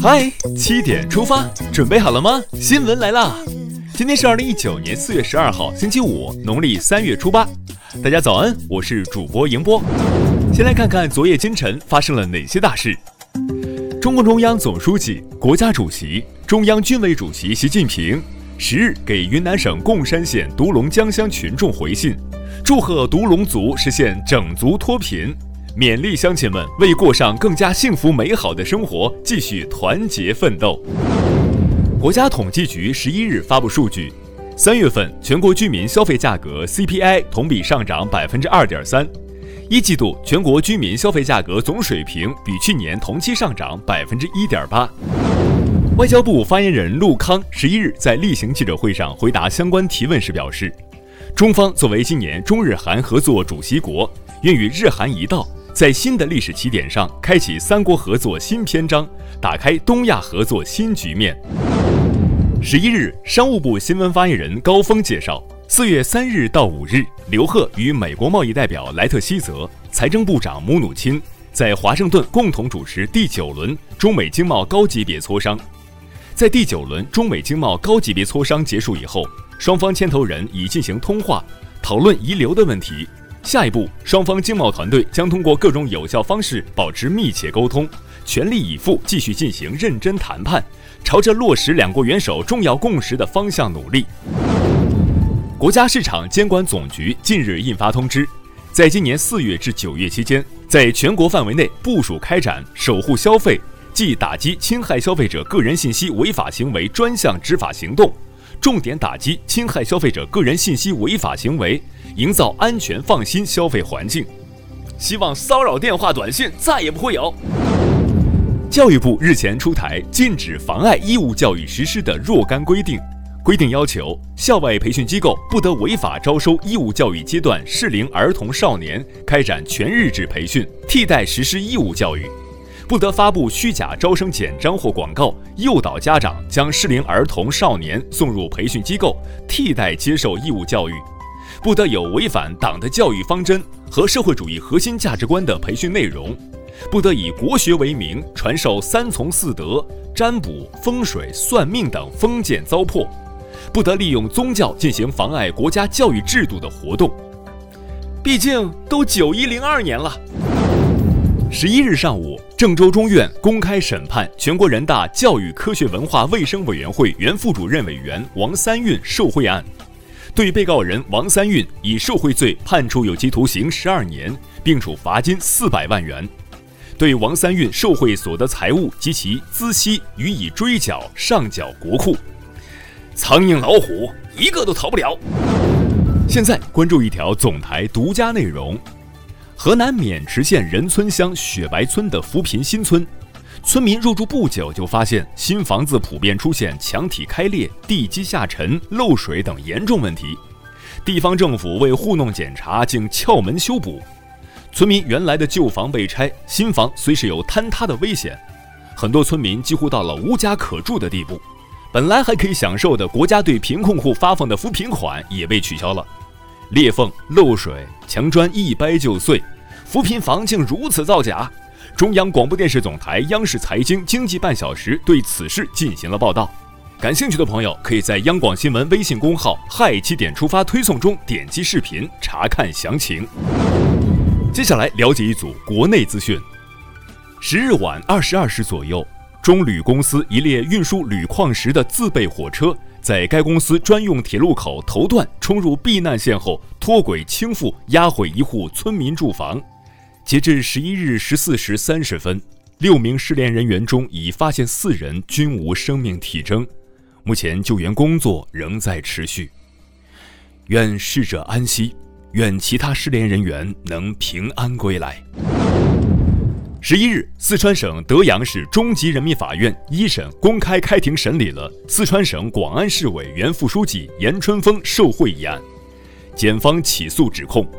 嗨，七点出发，准备好了吗？新闻来啦！今天是二零一九年四月十二号，星期五，农历三月初八。大家早安，我是主播迎波。先来看看昨夜今晨发生了哪些大事。中共中央总书记、国家主席、中央军委主席习近平十日给云南省贡山县独龙江乡群众回信，祝贺独龙族实现整族脱贫。勉励乡亲们为过上更加幸福美好的生活，继续团结奋斗。国家统计局十一日发布数据，三月份全国居民消费价格 CPI 同比上涨百分之二点三，一季度全国居民消费价格总水平比去年同期上涨百分之一点八。外交部发言人陆康十一日在例行记者会上回答相关提问时表示，中方作为今年中日韩合作主席国，愿与日韩一道。在新的历史起点上，开启三国合作新篇章，打开东亚合作新局面。十一日，商务部新闻发言人高峰介绍，四月三日到五日，刘鹤与美国贸易代表莱特希泽、财政部长姆努钦在华盛顿共同主持第九轮中美经贸高级别磋商。在第九轮中美经贸高级别磋商结束以后，双方牵头人已进行通话，讨论遗留的问题。下一步，双方经贸团队将通过各种有效方式保持密切沟通，全力以赴继续进行认真谈判，朝着落实两国元首重要共识的方向努力。国家市场监管总局近日印发通知，在今年四月至九月期间，在全国范围内部署开展守护消费即打击侵害消费者个人信息违法行为专项执法行动，重点打击侵害消费者个人信息违法行为。营造安全放心消费环境，希望骚扰电话、短信再也不会有。教育部日前出台禁止妨碍义务教育实施的若干规定，规定要求校外培训机构不得违法招收义务教育阶段适龄儿童少年开展全日制培训，替代实施义务教育；不得发布虚假招生简章或广告，诱导家长将适龄儿童少年送入培训机构，替代接受义务教育。不得有违反党的教育方针和社会主义核心价值观的培训内容，不得以国学为名传授三从四德、占卜、风水、算命等封建糟粕，不得利用宗教进行妨碍国家教育制度的活动。毕竟都九一零二年了。十一日上午，郑州中院公开审判全国人大教育科学文化卫生委员会原副主任委员王三运受贿案。对被告人王三运以受贿罪判处有期徒刑十二年，并处罚金四百万元；对王三运受贿所得财物及其孳息予以追缴上缴国库。苍蝇老虎一个都逃不了。现在关注一条总台独家内容：河南渑池县任村乡雪白村的扶贫新村。村民入住不久，就发现新房子普遍出现墙体开裂、地基下沉、漏水等严重问题。地方政府为糊弄检查，竟撬门修补。村民原来的旧房被拆，新房虽是有坍塌的危险，很多村民几乎到了无家可住的地步。本来还可以享受的国家对贫困户发放的扶贫款也被取消了。裂缝、漏水、墙砖一掰就碎，扶贫房竟如此造假。中央广播电视总台央视财经经济半小时对此事进行了报道，感兴趣的朋友可以在央广新闻微信公号“嗨七点出发”推送中点击视频查看详情。接下来了解一组国内资讯：十日晚二十二时左右，中铝公司一列运输铝矿石的自备火车在该公司专用铁路口头段冲入避难线后脱轨倾覆，压毁一户村民住房。截至十一日十四时三十分，六名失联人员中已发现四人均无生命体征，目前救援工作仍在持续。愿逝者安息，愿其他失联人员能平安归来。十一日，四川省德阳市中级人民法院一审公开开庭审理了四川省广安市委原副书记严春风受贿一案，检方起诉指控。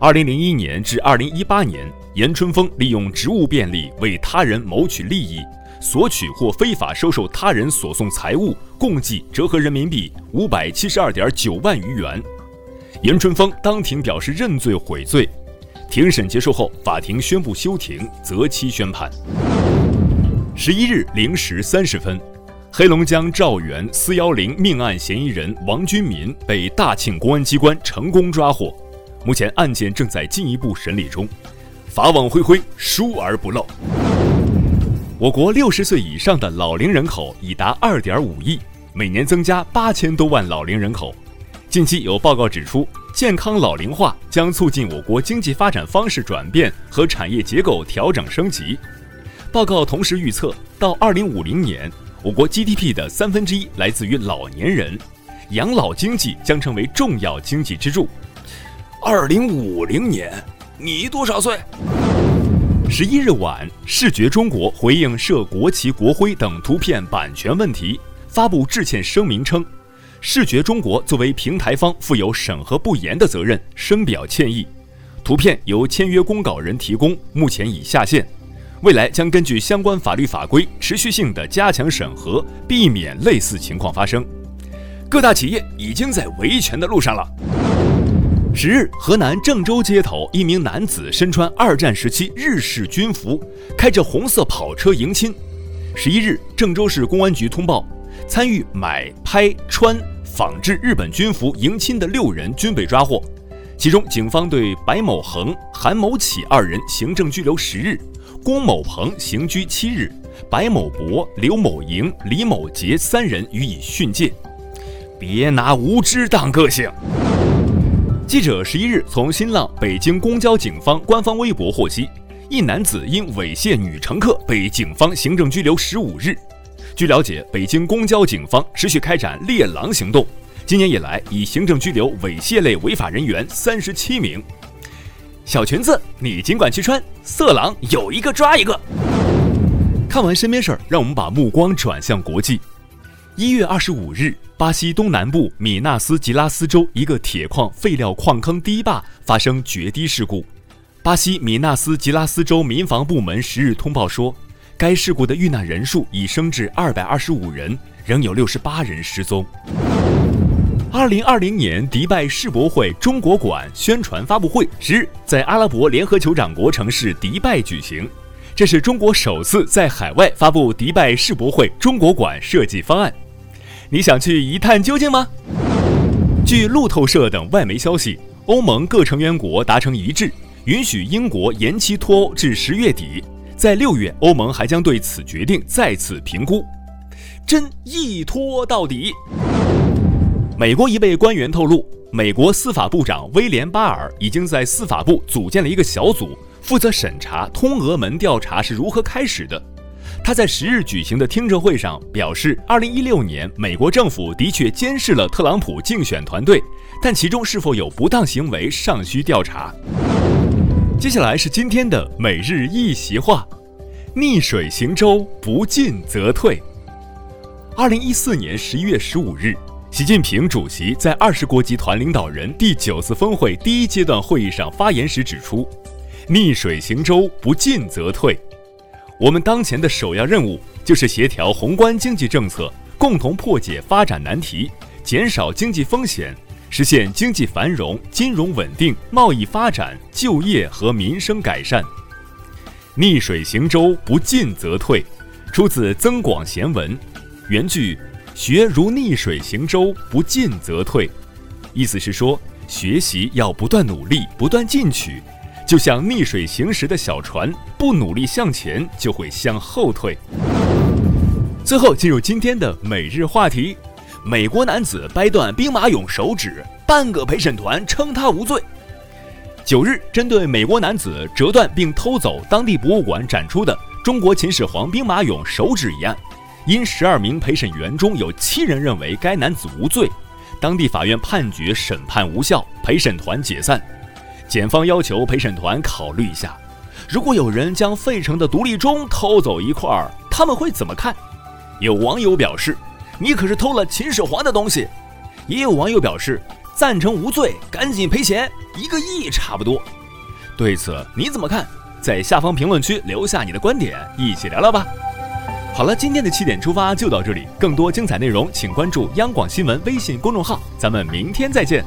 二零零一年至二零一八年，严春风利用职务便利为他人谋取利益，索取或非法收受他人所送财物，共计折合人民币五百七十二点九万余元。严春风当庭表示认罪悔罪。庭审结束后，法庭宣布休庭，择期宣判。十一日零时三十分，黑龙江肇源四幺零命案嫌疑人王军民被大庆公安机关成功抓获，目前案件正在进一步审理中。法网恢恢，疏而不漏。我国六十岁以上的老龄人口已达二点五亿，每年增加八千多万老龄人口。近期有报告指出，健康老龄化将促进我国经济发展方式转变和产业结构调整升级。报告同时预测，到二零五零年，我国 GDP 的三分之一来自于老年人，养老经济将成为重要经济支柱。二零五零年，你多少岁？十一日晚，视觉中国回应涉国旗、国徽等图片版权问题，发布致歉声明称，视觉中国作为平台方负有审核不严的责任，深表歉意。图片由签约公稿人提供，目前已下线。未来将根据相关法律法规，持续性的加强审核，避免类似情况发生。各大企业已经在维权的路上了。十日，河南郑州街头，一名男子身穿二战时期日式军服，开着红色跑车迎亲。十一日，郑州市公安局通报，参与买、拍、穿、仿制日本军服迎亲的六人均被抓获，其中警方对白某恒、韩某启二人行政拘留十日。龚某鹏刑拘七日，白某博、刘某莹、李某杰三人予以训诫。别拿无知当个性。记者十一日从新浪北京公交警方官方微博获悉，一男子因猥亵女乘客被警方行政拘留十五日。据了解，北京公交警方持续开展猎狼行动，今年以来已行政拘留猥亵类违法人员三十七名。小裙子，你尽管去穿。色狼有一个抓一个。看完身边事儿，让我们把目光转向国际。一月二十五日，巴西东南部米纳斯吉拉斯州一个铁矿废料矿坑堤坝发生决堤事故。巴西米纳斯吉拉斯州民防部门十日通报说，该事故的遇难人数已升至二百二十五人，仍有六十八人失踪。二零二零年迪拜世博会中国馆宣传发布会十日在阿拉伯联合酋长国城市迪拜举行，这是中国首次在海外发布迪拜世博会中国馆设计方案。你想去一探究竟吗？据路透社等外媒消息，欧盟各成员国达成一致，允许英国延期脱欧至十月底，在六月，欧盟还将对此决定再次评估。真一拖到底。美国一位官员透露，美国司法部长威廉巴尔已经在司法部组建了一个小组，负责审查通俄门调查是如何开始的。他在十日举行的听证会上表示，二零一六年美国政府的确监视了特朗普竞选团队，但其中是否有不当行为尚需调查。接下来是今天的每日一席话：逆水行舟，不进则退。二零一四年十一月十五日。习近平主席在二十国集团领导人第九次峰会第一阶段会议上发言时指出：“逆水行舟，不进则退。我们当前的首要任务就是协调宏观经济政策，共同破解发展难题，减少经济风险，实现经济繁荣、金融稳定、贸易发展、就业和民生改善。逆水行舟，不进则退。”出自《增广贤文》，原句。学如逆水行舟，不进则退。意思是说，学习要不断努力，不断进取，就像逆水行驶的小船，不努力向前就会向后退。最后进入今天的每日话题：美国男子掰断兵马俑手指，半个陪审团称他无罪。九日，针对美国男子折断并偷走当地博物馆展出的中国秦始皇兵马俑手指一案。因十二名陪审员中有七人认为该男子无罪，当地法院判决审判无效，陪审团解散。检方要求陪审团考虑一下，如果有人将费城的独立钟偷走一块儿，他们会怎么看？有网友表示：“你可是偷了秦始皇的东西。”也有网友表示赞成无罪，赶紧赔钱，一个亿差不多。对此你怎么看？在下方评论区留下你的观点，一起聊聊吧。好了，今天的七点出发就到这里。更多精彩内容，请关注央广新闻微信公众号。咱们明天再见。